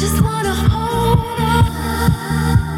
just wanna hold on.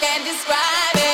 can't describe it.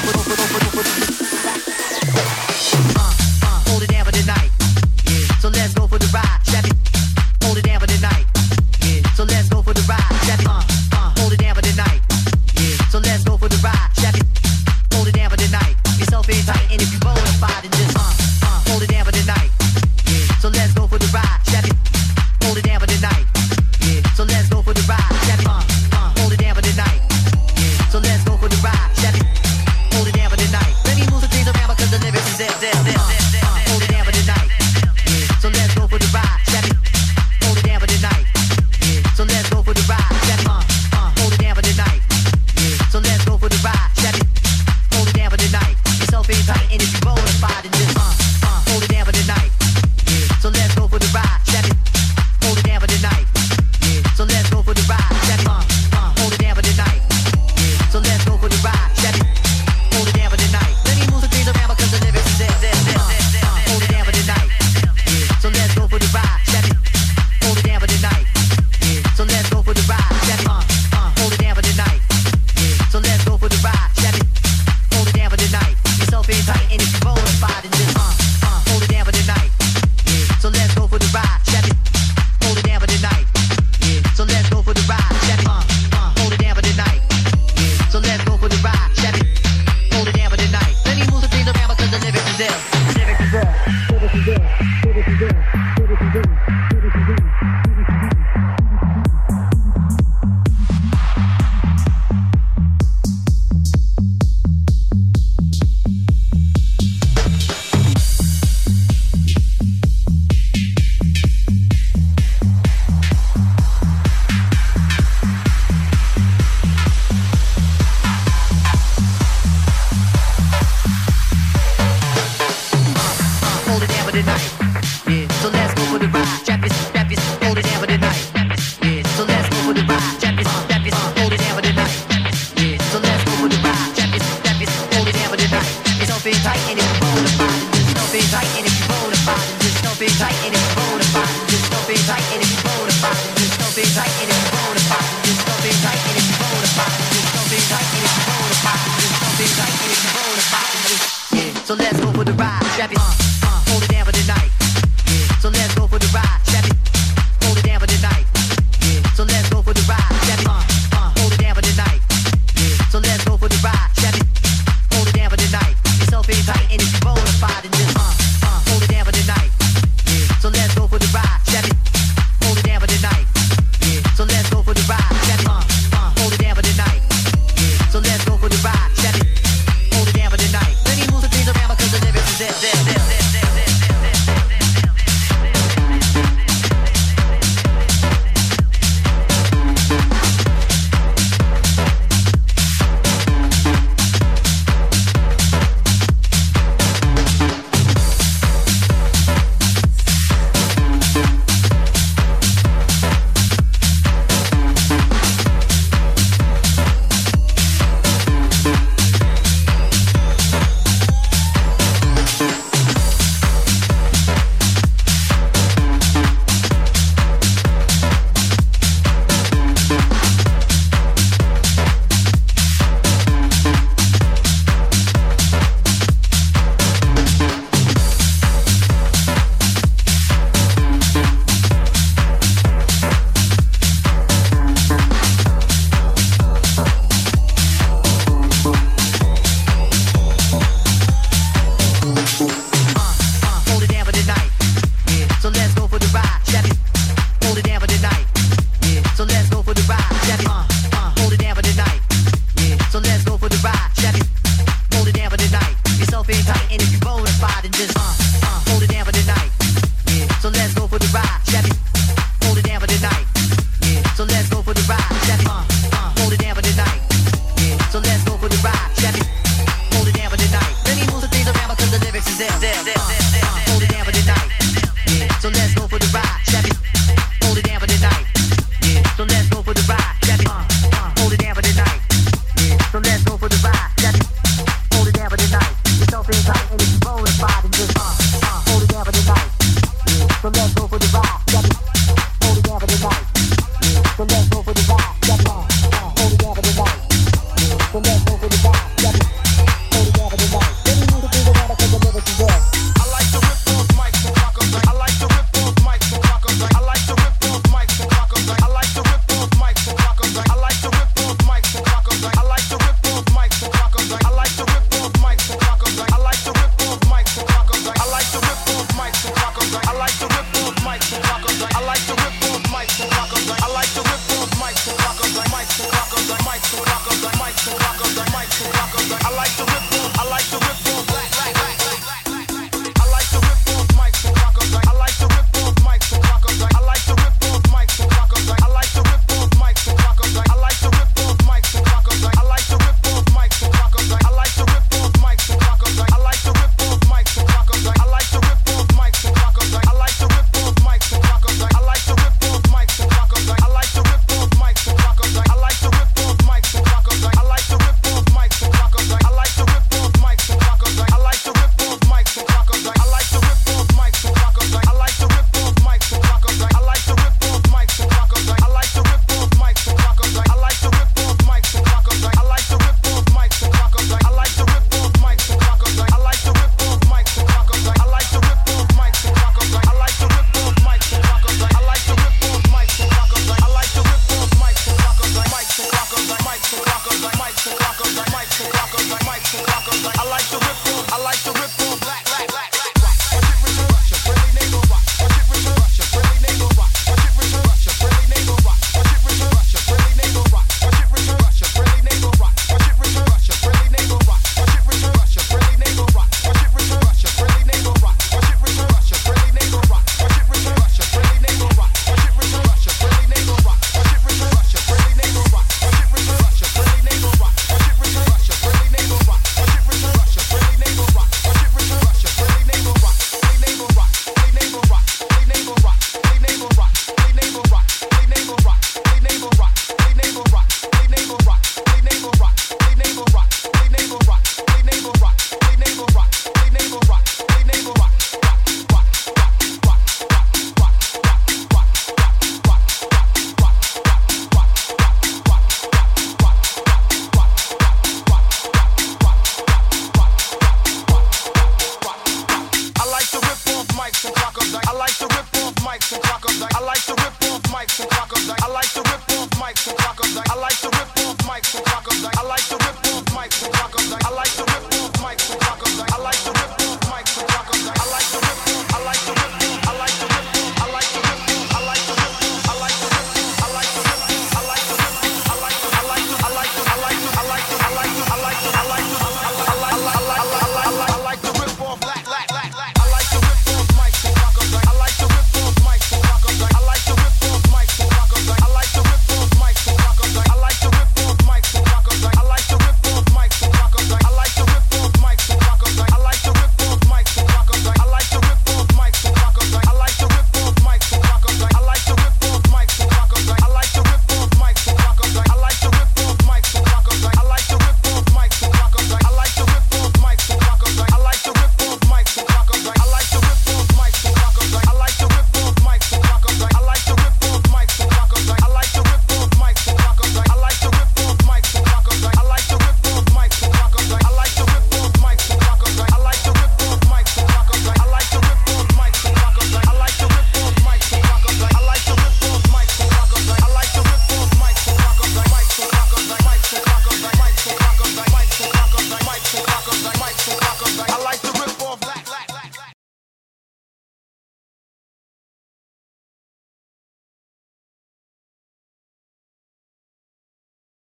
I like the ripple, I like the ripple, black, black, black.